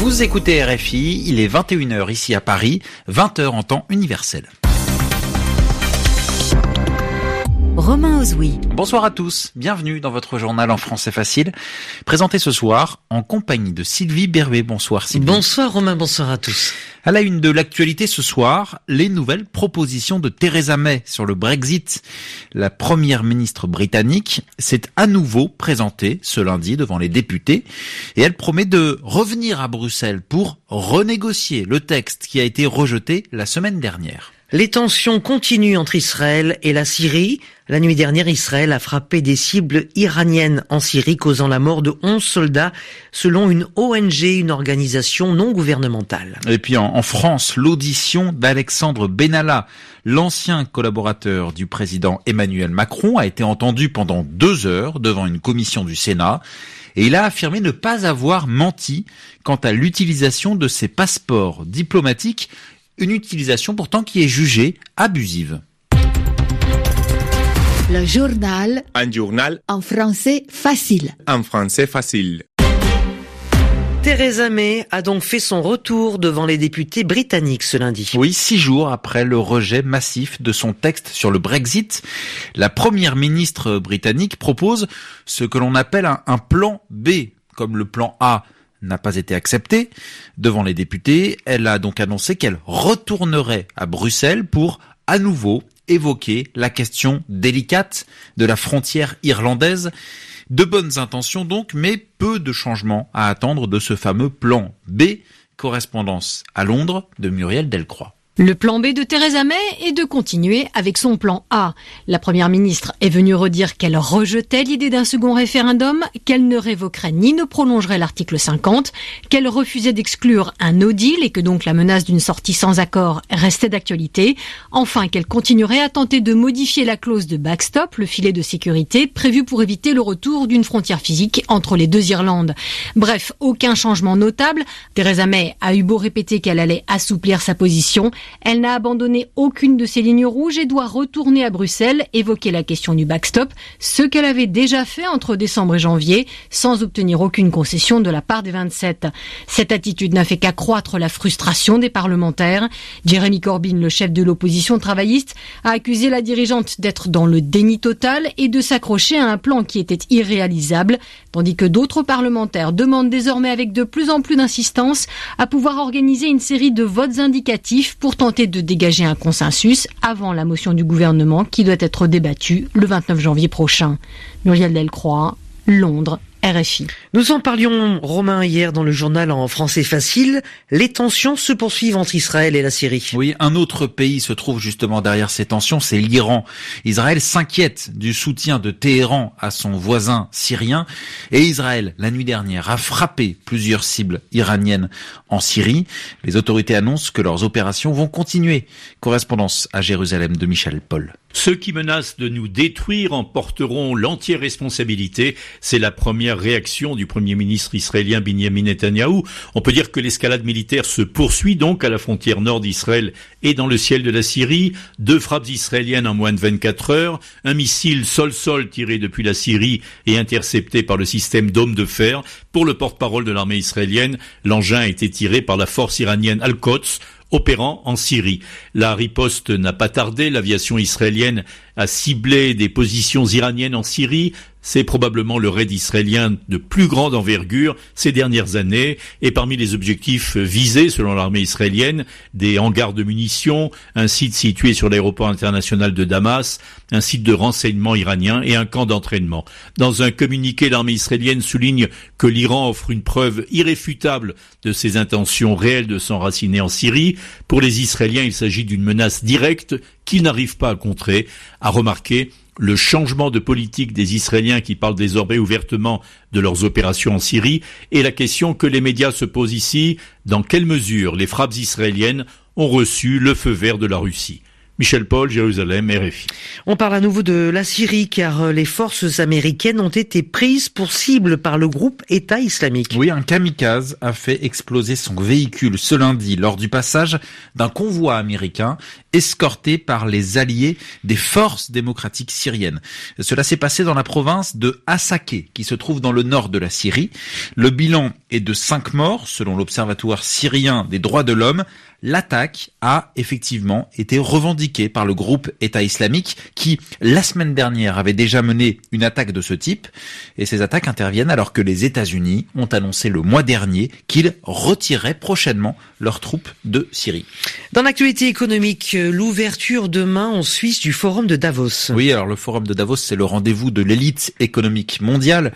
Vous écoutez RFI, il est 21h ici à Paris, 20h en temps universel. Romain Ozoui. Bonsoir à tous, bienvenue dans votre journal en français facile, présenté ce soir en compagnie de Sylvie Berbet. Bonsoir Sylvie. Bonsoir Romain, bonsoir à tous. À la une de l'actualité ce soir, les nouvelles propositions de Theresa May sur le Brexit. La première ministre britannique s'est à nouveau présentée ce lundi devant les députés et elle promet de revenir à Bruxelles pour renégocier le texte qui a été rejeté la semaine dernière. Les tensions continuent entre Israël et la Syrie. La nuit dernière, Israël a frappé des cibles iraniennes en Syrie, causant la mort de 11 soldats, selon une ONG, une organisation non gouvernementale. Et puis en, France, l'audition d'Alexandre Benalla, l'ancien collaborateur du président Emmanuel Macron, a été entendu pendant deux heures devant une commission du Sénat et il a affirmé ne pas avoir menti quant à l'utilisation de ses passeports diplomatiques une utilisation pourtant qui est jugée abusive. Le journal. Un journal. En français facile. En français facile. Theresa May a donc fait son retour devant les députés britanniques ce lundi. Oui, six jours après le rejet massif de son texte sur le Brexit, la première ministre britannique propose ce que l'on appelle un, un plan B, comme le plan A n'a pas été acceptée devant les députés. Elle a donc annoncé qu'elle retournerait à Bruxelles pour à nouveau évoquer la question délicate de la frontière irlandaise. De bonnes intentions donc, mais peu de changements à attendre de ce fameux plan B, correspondance à Londres de Muriel Delcroix. Le plan B de Theresa May est de continuer avec son plan A. La première ministre est venue redire qu'elle rejetait l'idée d'un second référendum, qu'elle ne révoquerait ni ne prolongerait l'article 50, qu'elle refusait d'exclure un no deal et que donc la menace d'une sortie sans accord restait d'actualité. Enfin, qu'elle continuerait à tenter de modifier la clause de backstop, le filet de sécurité prévu pour éviter le retour d'une frontière physique entre les deux Irlandes. Bref, aucun changement notable. Theresa May a eu beau répéter qu'elle allait assouplir sa position. Elle n'a abandonné aucune de ses lignes rouges et doit retourner à Bruxelles, évoquer la question du backstop, ce qu'elle avait déjà fait entre décembre et janvier, sans obtenir aucune concession de la part des 27. Cette attitude n'a fait qu'accroître la frustration des parlementaires. Jeremy Corbyn, le chef de l'opposition travailliste, a accusé la dirigeante d'être dans le déni total et de s'accrocher à un plan qui était irréalisable, tandis que d'autres parlementaires demandent désormais avec de plus en plus d'insistance à pouvoir organiser une série de votes indicatifs pour tenter de dégager un consensus avant la motion du gouvernement qui doit être débattue le 29 janvier prochain. Muriel Delcroix, Londres, RFI. Nous en parlions, Romain, hier dans le journal en français facile. Les tensions se poursuivent entre Israël et la Syrie. Oui, un autre pays se trouve justement derrière ces tensions, c'est l'Iran. Israël s'inquiète du soutien de Téhéran à son voisin syrien et Israël, la nuit dernière, a frappé plusieurs cibles iraniennes en Syrie. Les autorités annoncent que leurs opérations vont continuer. Correspondance à Jérusalem de Michel Paul. Ceux qui menacent de nous détruire en porteront l'entière responsabilité. C'est la première réaction du Premier ministre israélien Benjamin Netanyahou. On peut dire que l'escalade militaire se poursuit donc à la frontière nord d'Israël et dans le ciel de la Syrie. Deux frappes israéliennes en moins de 24 heures, un missile sol-sol tiré depuis la Syrie et intercepté par le système Dôme de fer. Pour le porte-parole de l'armée israélienne, l'engin a été tiré par la force iranienne Al-Quds opérant en Syrie. La riposte n'a pas tardé, l'aviation israélienne a ciblé des positions iraniennes en Syrie, c'est probablement le raid israélien de plus grande envergure ces dernières années et parmi les objectifs visés selon l'armée israélienne, des hangars de munitions, un site situé sur l'aéroport international de Damas, un site de renseignement iranien et un camp d'entraînement. Dans un communiqué, l'armée israélienne souligne que l'Iran offre une preuve irréfutable de ses intentions réelles de s'enraciner en Syrie. Pour les Israéliens, il s'agit d'une menace directe qu'ils n'arrivent pas à contrer, a remarqué le changement de politique des Israéliens qui parlent désormais ouvertement de leurs opérations en Syrie et la question que les médias se posent ici, dans quelle mesure les frappes israéliennes ont reçu le feu vert de la Russie. Michel Paul, Jérusalem, RFI. On parle à nouveau de la Syrie car euh, les forces américaines ont été prises pour cible par le groupe État islamique. Oui, un kamikaze a fait exploser son véhicule ce lundi lors du passage d'un convoi américain escorté par les alliés des forces démocratiques syriennes. Cela s'est passé dans la province de Hasakeh, qui se trouve dans le nord de la Syrie. Le bilan est de cinq morts, selon l'Observatoire syrien des droits de l'homme. L'attaque a effectivement été revendiquée par le groupe État islamique qui, la semaine dernière, avait déjà mené une attaque de ce type. Et ces attaques interviennent alors que les États-Unis ont annoncé le mois dernier qu'ils retireraient prochainement leurs troupes de Syrie. Dans l'actualité économique, l'ouverture demain en Suisse du forum de Davos. Oui, alors le forum de Davos, c'est le rendez-vous de l'élite économique mondiale.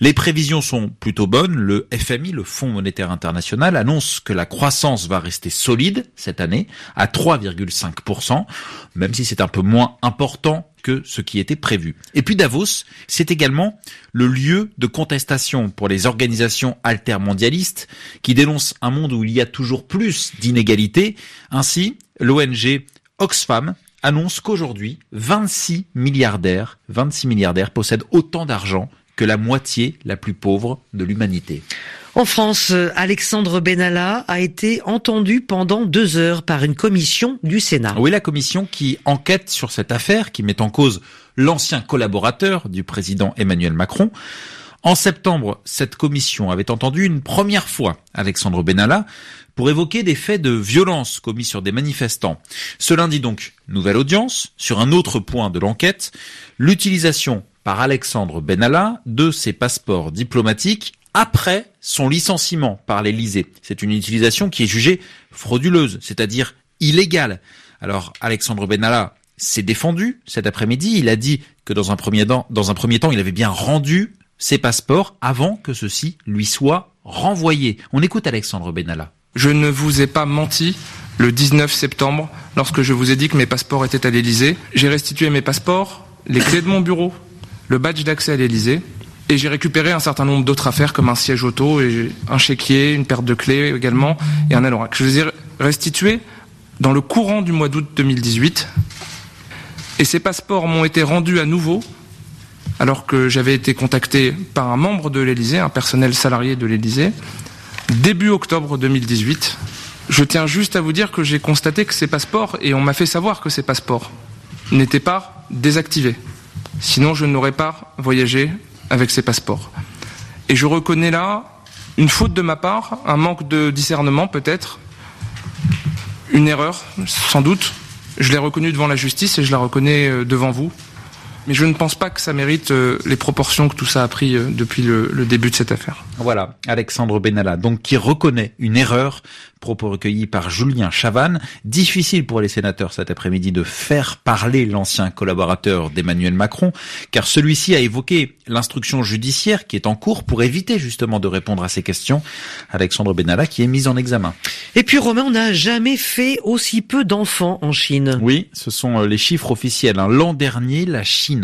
Les prévisions sont plutôt bonnes. Le FMI, le Fonds monétaire international, annonce que la croissance va rester solide cette année à 3,5%, même si c'est un peu moins important que ce qui était prévu. Et puis Davos, c'est également le lieu de contestation pour les organisations altermondialistes qui dénoncent un monde où il y a toujours plus d'inégalités. Ainsi, l'ONG Oxfam annonce qu'aujourd'hui, 26 milliardaires, 26 milliardaires possèdent autant d'argent que la moitié la plus pauvre de l'humanité. En France, Alexandre Benalla a été entendu pendant deux heures par une commission du Sénat. Oui, la commission qui enquête sur cette affaire, qui met en cause l'ancien collaborateur du président Emmanuel Macron. En septembre, cette commission avait entendu une première fois Alexandre Benalla pour évoquer des faits de violence commis sur des manifestants. Ce lundi donc, nouvelle audience sur un autre point de l'enquête, l'utilisation par Alexandre Benalla de ses passeports diplomatiques après son licenciement par l'Élysée. C'est une utilisation qui est jugée frauduleuse, c'est-à-dire illégale. Alors Alexandre Benalla s'est défendu cet après-midi. Il a dit que dans un premier temps, dans un premier temps, il avait bien rendu ses passeports avant que ceux-ci lui soient renvoyés. On écoute Alexandre Benalla. Je ne vous ai pas menti le 19 septembre lorsque je vous ai dit que mes passeports étaient à l'Élysée. J'ai restitué mes passeports, les clés de mon bureau, le badge d'accès à l'Élysée et j'ai récupéré un certain nombre d'autres affaires comme un siège auto, et un chéquier, une paire de clés également et un anorak. Je les ai restitués dans le courant du mois d'août 2018 et ces passeports m'ont été rendus à nouveau alors que j'avais été contacté par un membre de l'Élysée, un personnel salarié de l'Élysée, début octobre 2018. Je tiens juste à vous dire que j'ai constaté que ces passeports, et on m'a fait savoir que ces passeports n'étaient pas désactivés. Sinon, je n'aurais pas voyagé avec ces passeports. Et je reconnais là une faute de ma part, un manque de discernement peut-être, une erreur sans doute. Je l'ai reconnu devant la justice et je la reconnais euh, devant vous. Mais je ne pense pas que ça mérite euh, les proportions que tout ça a pris euh, depuis le, le début de cette affaire. Voilà, Alexandre Benalla, donc qui reconnaît une erreur, propos recueillis par Julien Chavannes. Difficile pour les sénateurs cet après-midi de faire parler l'ancien collaborateur d'Emmanuel Macron, car celui-ci a évoqué l'instruction judiciaire qui est en cours pour éviter justement de répondre à ces questions. Alexandre Benalla qui est mis en examen. Et puis Romain, on n'a jamais fait aussi peu d'enfants en Chine. Oui, ce sont les chiffres officiels. hein. L'an dernier, la Chine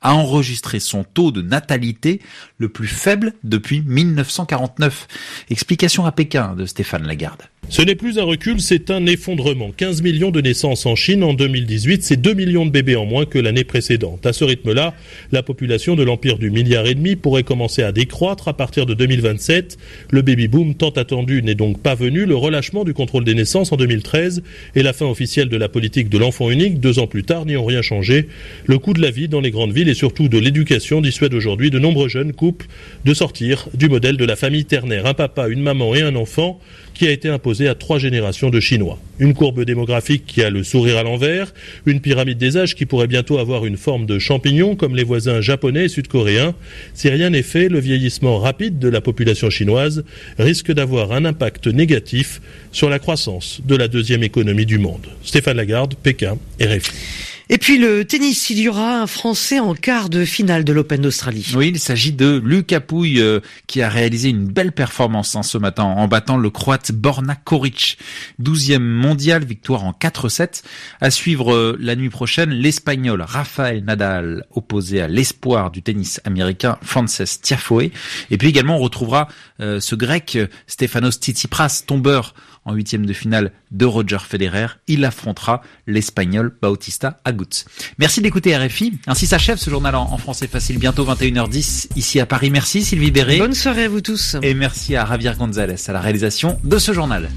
a enregistré son taux de natalité le plus faible depuis 1949. Explication à Pékin de Stéphane Lagarde. Ce n'est plus un recul, c'est un effondrement. 15 millions de naissances en Chine en 2018, c'est 2 millions de bébés en moins que l'année précédente. À ce rythme-là, la population de l'empire du milliard et demi pourrait commencer à décroître à partir de 2027. Le baby-boom tant attendu n'est donc pas venu. Le relâchement du contrôle des naissances en 2013 et la fin officielle de la politique de l'enfant unique deux ans plus tard n'y ont rien changé. Le coût de la vie dans les grandes villes et surtout de l'éducation dissuade aujourd'hui de nombreux jeunes couples de sortir du modèle de la famille ternaire. Un papa, une maman et un enfant qui a été imposé à trois générations de Chinois. Une courbe démographique qui a le sourire à l'envers, une pyramide des âges qui pourrait bientôt avoir une forme de champignon comme les voisins japonais et sud-coréens. Si rien n'est fait, le vieillissement rapide de la population chinoise risque d'avoir un impact négatif sur la croissance de la deuxième économie du monde. Stéphane Lagarde, Pékin, RFI. Et puis le tennis, il y aura un Français en quart de finale de l'Open d'Australie. Oui, il s'agit de Lucas Pouille euh, qui a réalisé une belle performance hein, ce matin en battant le Croate Borna Koric. 12e mondial, victoire en 4-7. À suivre euh, la nuit prochaine, l'Espagnol Rafael Nadal opposé à l'espoir du tennis américain Frances Tiafoe. Et puis également on retrouvera euh, ce Grec euh, Stefanos Tsitsipas, tombeur en huitième de finale de Roger Federer. Il affrontera l'Espagnol Bautista Agut. Merci d'écouter RFI. Ainsi s'achève ce journal en, en français facile. Bientôt 21h10 ici à Paris. Merci Sylvie Béré. Bonne soirée à vous tous. Et merci à Javier Gonzalez à la réalisation de ce journal.